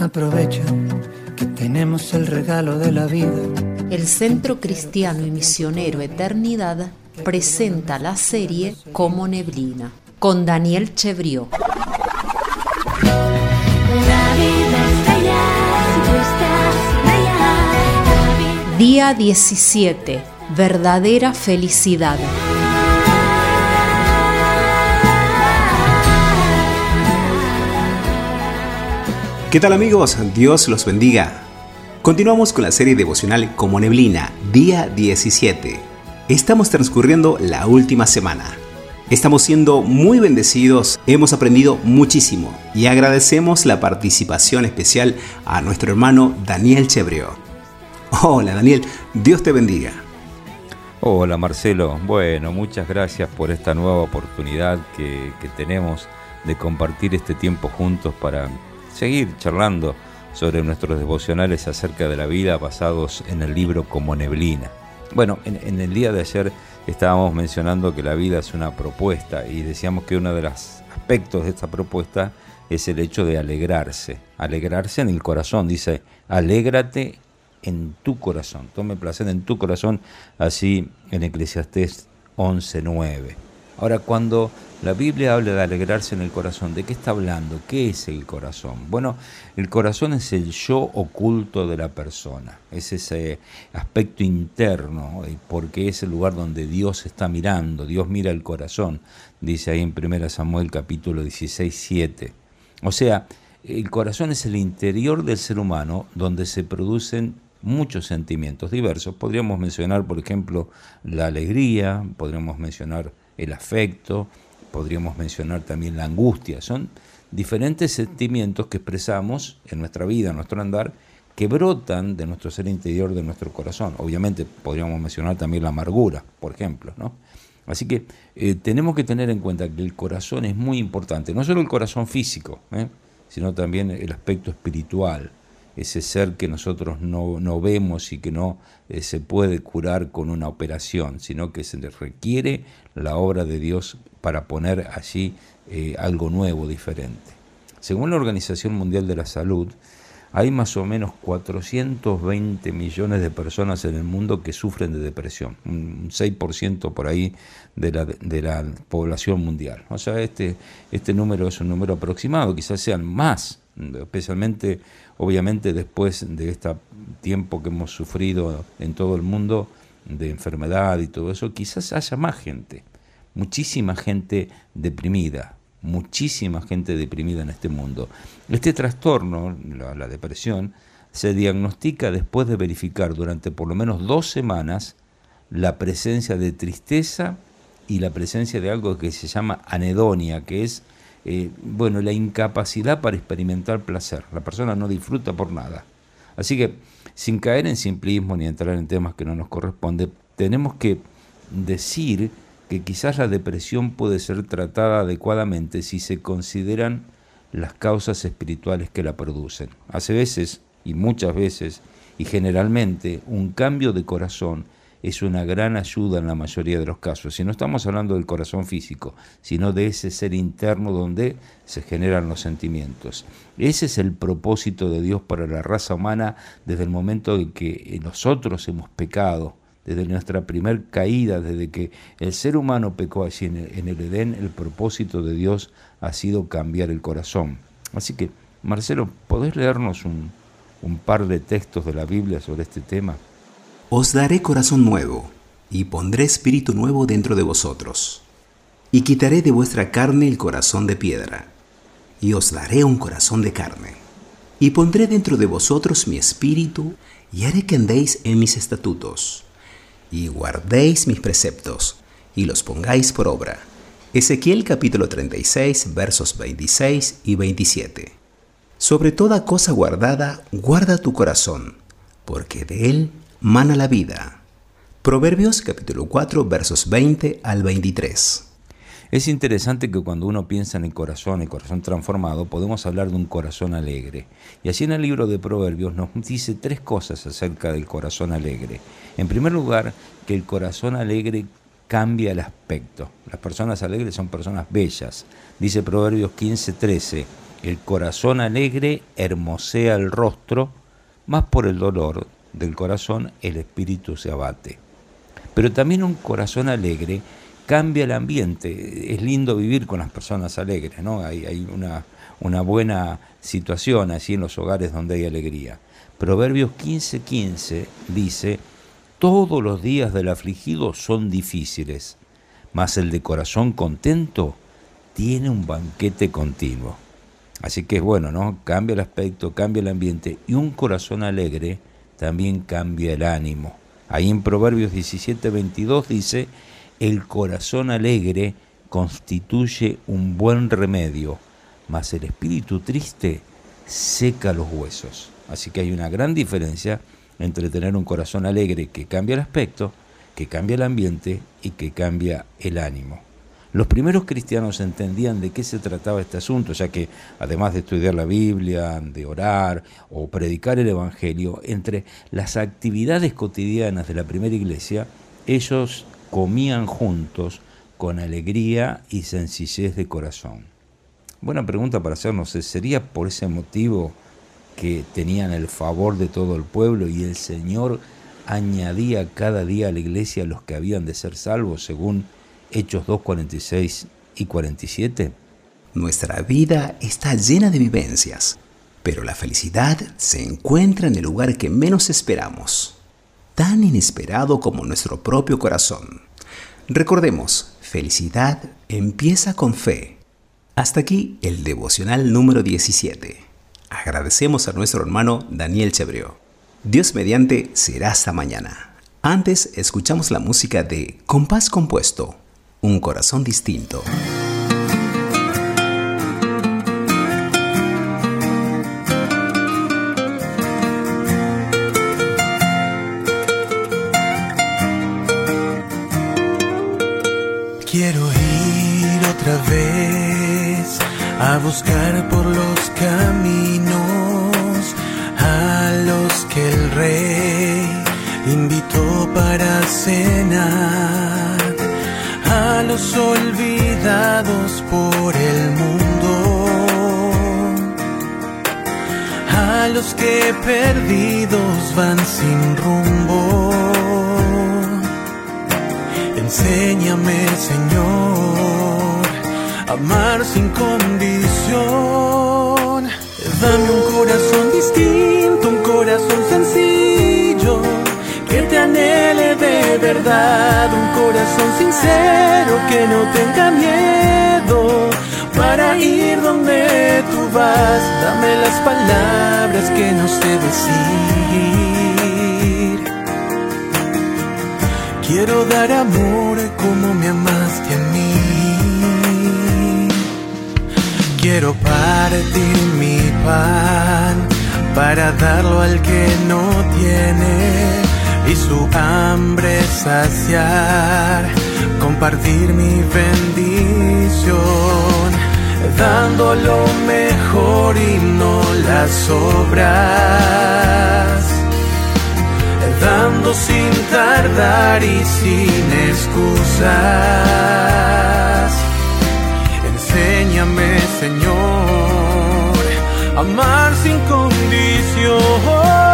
Aprovecha que tenemos el regalo de la vida. El Centro Cristiano y Misionero Eternidad presenta la serie Como Neblina con Daniel Chevrió. Día 17. Verdadera felicidad. ¿Qué tal amigos? Dios los bendiga. Continuamos con la serie devocional Como Neblina, día 17. Estamos transcurriendo la última semana. Estamos siendo muy bendecidos, hemos aprendido muchísimo y agradecemos la participación especial a nuestro hermano Daniel Chebreo. Hola Daniel, Dios te bendiga. Hola Marcelo, bueno, muchas gracias por esta nueva oportunidad que, que tenemos de compartir este tiempo juntos para seguir charlando sobre nuestros devocionales acerca de la vida basados en el libro como neblina. Bueno, en, el día de ayer estábamos mencionando que la vida es una propuesta y decíamos que uno de los aspectos de esta propuesta es el hecho de alegrarse, alegrarse en el corazón, dice, alégrate en tu corazón, tome placer en tu corazón, así en Eclesiastés 11.9. Ahora, cuando la Biblia habla de alegrarse en el corazón, ¿de qué está hablando? ¿Qué es el corazón? Bueno, el corazón es el yo oculto de la persona, es ese aspecto interno, eh, porque es el lugar donde Dios está mirando, Dios mira el corazón, dice ahí en 1 Samuel capítulo 16, 7. O sea, el corazón es el interior del ser humano donde se producen muchos sentimientos diversos. Podríamos mencionar, por ejemplo, la alegría, podríamos mencionar el afecto, podríamos mencionar también la angustia. Son diferentes sentimientos que expresamos en nuestra vida, en nuestro andar, que brotan de nuestro ser interior, de nuestro corazón. Obviamente podríamos mencionar también la amargura, por ejemplo. ¿no? Así que eh, tenemos que tener en cuenta que el corazón es muy importante, no solo el corazón físico, ¿eh? sino también el aspecto espiritual, ese ser que nosotros no, vemos y que no eh, se puede curar con una operación, sino que se requiere la obra de Dios para poner allí eh, algo nuevo, diferente. Según la Organización Mundial de la Salud, hay más o menos 420 millones de personas en el mundo que sufren de depresión, un 6% por ahí de la, de la población mundial. O sea, este, este número es un número aproximado, quizás sean más, especialmente obviamente después de este tiempo que hemos sufrido en todo el mundo de enfermedad y todo eso, quizás haya más gente, muchísima gente deprimida, muchísima gente deprimida en este mundo. Este trastorno, la, depresión, se diagnostica después de verificar durante por lo menos dos semanas la presencia de tristeza y la presencia de algo que se llama anedonia, que es eh, bueno, la incapacidad para experimentar placer. La persona no disfruta por nada. Así que, sin caer en simplismo ni entrar en temas que no nos corresponde, tenemos que decir que quizás la depresión puede ser tratada adecuadamente si se consideran las causas espirituales que la producen. Hace veces, y muchas veces, y generalmente, un cambio de corazón es una gran ayuda en la mayoría de los casos. Si no estamos hablando del corazón físico, sino de ese ser interno donde se generan los sentimientos. Ese es el propósito de Dios para la raza humana desde el momento en que nosotros hemos pecado, desde nuestra primer caída, desde que el ser humano pecó allí en el, Edén, el propósito de Dios ha sido cambiar el corazón. Así que, Marcelo, ¿podés leernos un, un par de textos de la Biblia sobre este tema? Os daré corazón nuevo, y pondré espíritu nuevo dentro de vosotros. Y quitaré de vuestra carne el corazón de piedra, y os daré un corazón de carne. Y pondré dentro de vosotros mi espíritu, y haré que andéis en mis estatutos, y guardéis mis preceptos, y los pongáis por obra. Ezequiel capítulo 36 versos 26 y 27. Sobre toda cosa guardada, guarda tu corazón, porque de él mana la vida. Proverbios capítulo 4 versos 20 al 23. Es interesante que cuando uno piensa en el corazón, el corazón transformado, podemos hablar de un corazón alegre. Y así en el libro de Proverbios nos dice tres cosas acerca del corazón alegre. En primer lugar, que el corazón alegre cambia el aspecto. Las personas alegres son personas bellas. Dice Proverbios 15, 13, El corazón alegre hermosea el rostro, más por el dolor del corazón el espíritu se abate. Pero también un corazón alegre cambia el ambiente. Es lindo vivir con las personas alegres, ¿no? Hay, hay una, una, buena situación así en los hogares donde hay alegría. Proverbios 15:15 15 dice, todos los días del afligido son difíciles, mas el de corazón contento tiene un banquete continuo. Así que es bueno, ¿no? Cambia el aspecto, cambia el ambiente y un corazón alegre también cambia el ánimo. Ahí en Proverbios 17, 22 dice, el corazón alegre constituye un buen remedio, mas el espíritu triste seca los huesos. Así que hay una gran diferencia entre tener un corazón alegre que cambia el aspecto, que cambia el ambiente y que cambia el ánimo. Los primeros cristianos entendían de qué se trataba este asunto, ya que además de estudiar la Biblia, de orar o predicar el Evangelio, entre las actividades cotidianas de la primera iglesia, ellos comían juntos con alegría y sencillez de corazón. Buena pregunta para hacernos, ¿sería por ese motivo que tenían el favor de todo el pueblo y el Señor añadía cada día a la iglesia los que habían de ser salvos según Hechos 2, 46 y 47? Nuestra vida está llena de vivencias, pero la felicidad se encuentra en el lugar que menos esperamos, tan inesperado como nuestro propio corazón. Recordemos, felicidad empieza con fe. Hasta aquí el devocional número 17. Agradecemos a nuestro hermano Daniel Chebrió. Dios mediante será hasta mañana. Antes escuchamos la música de Compás Compuesto un corazón distinto. Quiero ir otra vez a buscar por los caminos a los que el rey invitó para cenar los olvidados por el mundo, a los que perdidos van sin rumbo. Enséñame, Señor, amar sin condición. Dame un corazón distinto, un corazón sencillo que te anhele de verdad, un corazón sincero que no tenga miedo para ir donde tú vas. Dame las palabras que no sé decir. Quiero dar amor como me amaste a mí. Quiero partir mi pan para darlo al que no tiene y su hambre saciar, compartir mi bendición, dando lo mejor y no las obras, dando sin tardar y sin excusas. Enséñame, Señor, amar sin condición.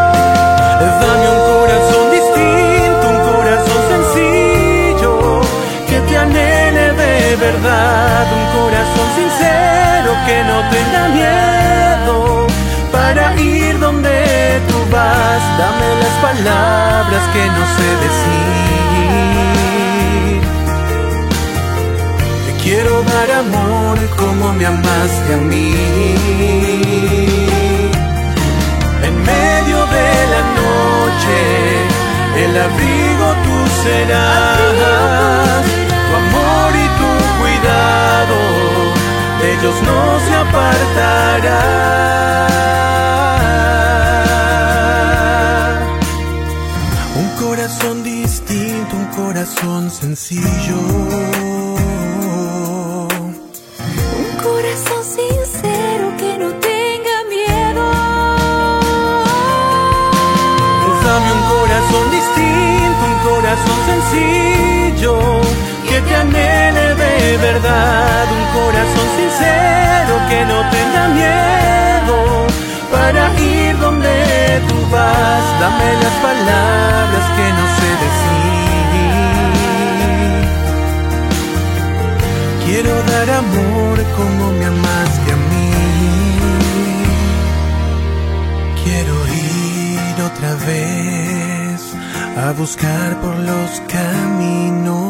Dame las palabras que no sé decir. Te quiero dar amor como me amaste a mí. En medio de la noche, el abrigo tú serás de ellos no se apartará. corazón sencillo. Un corazón sincero que no tenga miedo. Pues dame un corazón distinto, un corazón sencillo. Que te anhele de verdad. Un corazón sincero que no tenga miedo. Para ir donde tú vas, dame las palabras amor como me amaste a mí. Quiero ir otra vez a buscar por los caminos